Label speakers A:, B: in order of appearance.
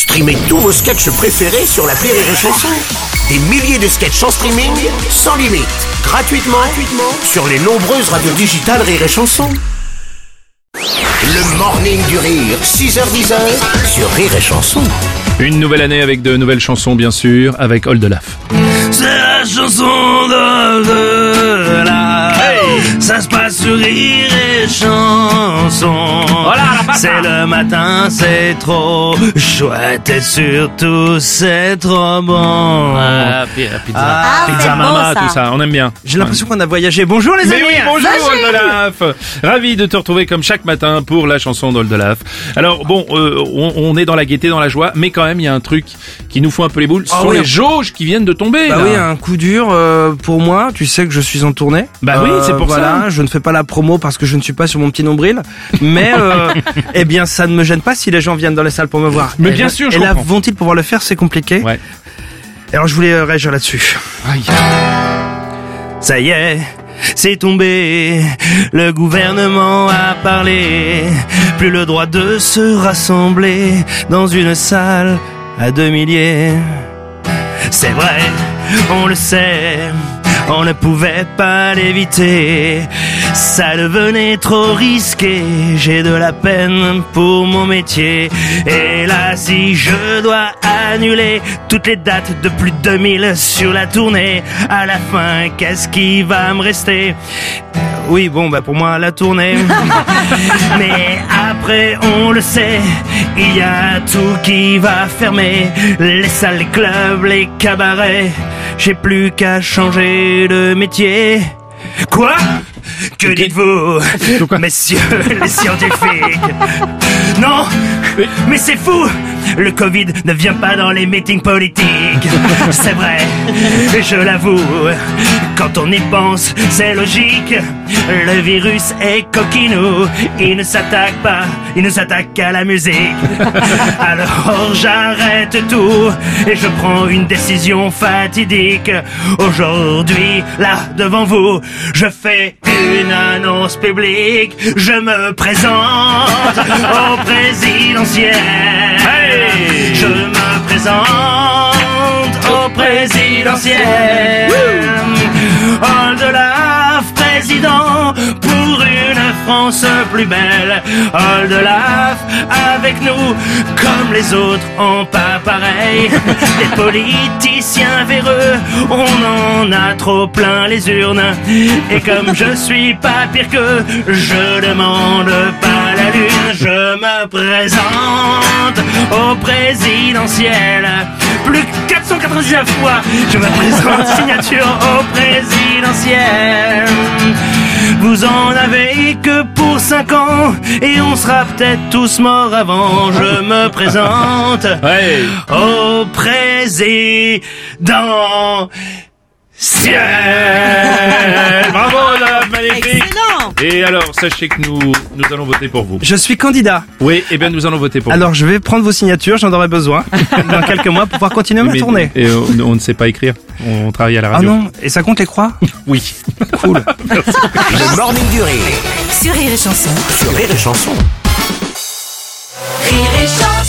A: Streamez tous vos sketchs préférés sur la Rire et Chanson. Des milliers de sketchs en streaming, sans limite, gratuitement, gratuitement sur les nombreuses radios digitales Rire et Chanson. Le morning du rire, 6h10 sur Rire et Chanson.
B: Une nouvelle année avec de nouvelles chansons, bien sûr, avec Oldelaf.
C: C'est la chanson. Ça se passe sur rire et chanson. C'est le matin, c'est trop chouette et surtout c'est trop bon.
B: Ah, pizza,
C: Ah,
B: pizza
D: c'est
B: mama,
D: bon, ça.
B: tout ça, on aime bien.
C: J'ai l'impression qu'on a voyagé. Bonjour les
B: Mais
C: amis.
B: oui, bonjour Oldelaf Ravi de te retrouver comme chaque matin pour la chanson d'Oldelaf. Alors bon, euh, on, on est dans la gaieté, dans la joie, mais quand même il y a un truc qui nous fout un peu les boules. Ce
C: Ah
B: sont
C: oui.
B: les jauges qui viennent de tomber.
C: Bah
B: là.
C: oui, un coup dur euh, pour moi. Tu sais que je suis en tournée.
B: Bah oui, c'est pour
C: voilà,
B: ça.
C: Je ne fais pas la promo parce que je ne suis pas sur mon petit nombril. Mais euh, eh bien, ça ne me gêne pas si les gens viennent dans les salles pour me voir.
B: Mais
C: Et
B: bien
C: là-
B: sûr, je
C: Et là, vont-ils pouvoir le faire C'est compliqué.
B: Ouais.
C: Alors, je voulais euh, réagir là-dessus.
B: Aïe.
C: Ça y est, c'est tombé. Le gouvernement a parlé. Plus le droit de se rassembler dans une salle à deux milliers. C'est vrai, on le sait. On ne pouvait pas l'éviter. Ça devenait trop risqué. J'ai de la peine pour mon métier. Et là, si je dois annuler toutes les dates de plus de 2000 sur la tournée, à la fin, qu'est-ce qui va me rester? Oui, bon, bah pour moi, la tournée. Mais après, on le sait, il y a tout qui va fermer. Les salles, les clubs, les cabarets. J'ai plus qu'à changer de métier. Quoi? Que dites-vous, messieurs les scientifiques. Non Mais c'est fou Le Covid ne vient pas dans les meetings politiques. C'est vrai, je l'avoue. Quand on y pense, c'est logique. Le virus est coquinou. Il ne s'attaque pas, il ne s'attaque qu'à la musique. Alors j'arrête tout et je prends une décision fatidique. Aujourd'hui, là, devant vous, je fais une annonce publique. Je me présente au présidentiel. Présente au présidentiel. Oldelaf, président, pour une Plus belle. Oldelaf, avec nous, comme les autres ont pas pareil. Les politiciens véreux, on en a trop plein les urnes. Et comme je suis pas pire que, je demande pas la lune. Je me présente au présidentiel. Plus que 499 fois, je me présente signature au présidentiel. Vous en avez que pour 5 ans et on sera peut-être tous morts avant. Je me présente
B: Ouais.
C: au président ciel.
B: Bravo Oldelaf, magnifique
D: Excellent
B: Et alors, sachez que nous, nous allons voter pour vous.
C: Je suis candidat.
B: Oui, eh bien nous allons voter pour
C: Alors je vais prendre vos signatures, j'en aurai besoin dans quelques mois pour pouvoir continuer
B: vous.
C: ma
B: Mais-
C: tournée.
B: Et on, on ne sait pas écrire. On travaille à la
C: Ah
B: radio.
C: non, et ça compte les croix
B: Oui.
C: Cool.
A: Le morning du rire
D: Sur Rire et Chanson.
A: sur Rire et Chanson.
D: Rire et Chanson